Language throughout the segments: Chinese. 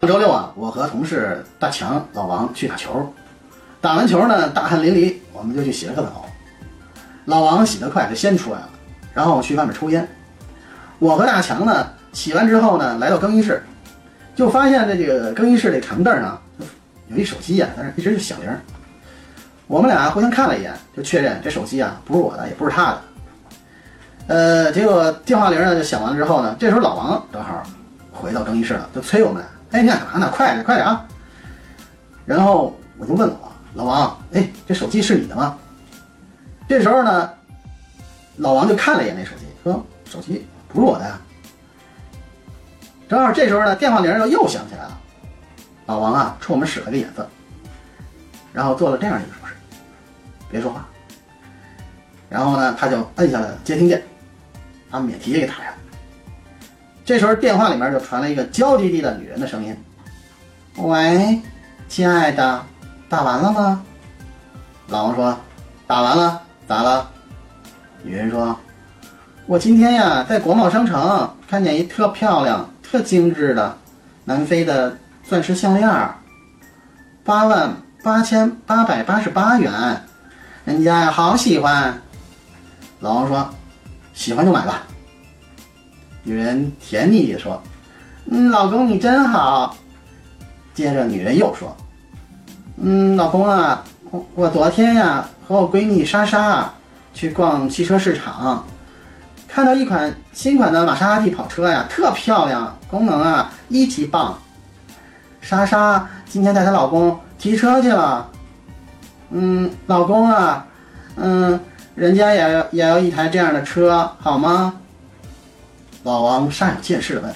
上周六啊，我和同事大强、老王去打球，打完球呢，大汗淋漓，我们就去洗了个澡。老王洗得快，就先出来了，然后去外面抽烟。我和大强呢，洗完之后呢，来到更衣室，就发现这个更衣室这长凳上有一手机呀，但是一直就响铃。我们俩互相看了一眼，就确认这手机啊不是我的，也不是他的。呃，结果电话铃呢就响完了之后呢，这时候老王正好回到更衣室了，就催我们。哎，你干啥呢？快点，快点啊！然后我就问老王：“老王，哎，这手机是你的吗？”这时候呢，老王就看了一眼那手机，说：“手机不是我的呀。”正好这时候呢，电话铃又又响起来了。老王啊，冲我们使了个眼色，然后做了这样一个手势：“别说话。”然后呢，他就摁下了接听键，把免提也给打开了。这时候电话里面就传来一个娇滴滴的女人的声音：“喂，亲爱的，打完了吗？”老王说：“打完了，咋了？”女人说：“我今天呀，在国贸商城看见一特漂亮、特精致的南非的钻石项链，八万八千八百八十八元，人家呀好喜欢。”老王说：“喜欢就买吧。”女人甜蜜地说：“嗯，老公你真好。”接着女人又说：“嗯，老公啊，我我昨天呀和我闺蜜莎莎去逛汽车市场，看到一款新款的玛莎拉蒂跑车呀，特漂亮，功能啊一级棒。莎莎今天带她老公提车去了。嗯，老公啊，嗯，人家也要也要一台这样的车，好吗？”老王煞有介事的问：“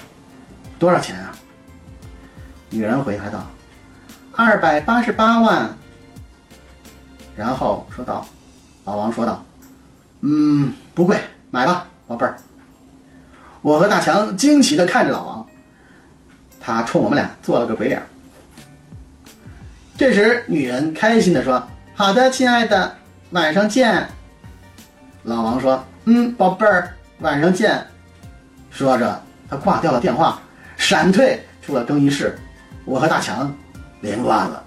多少钱啊？”女人回答道：“二百八十八万。”然后说道：“老王说道，嗯，不贵，买吧，宝贝儿。”我和大强惊奇的看着老王，他冲我们俩做了个鬼脸。这时，女人开心的说：“好的，亲爱的，晚上见。”老王说：“嗯，宝贝儿，晚上见。”说着，他挂掉了电话，闪退出了更衣室。我和大强凌乱了。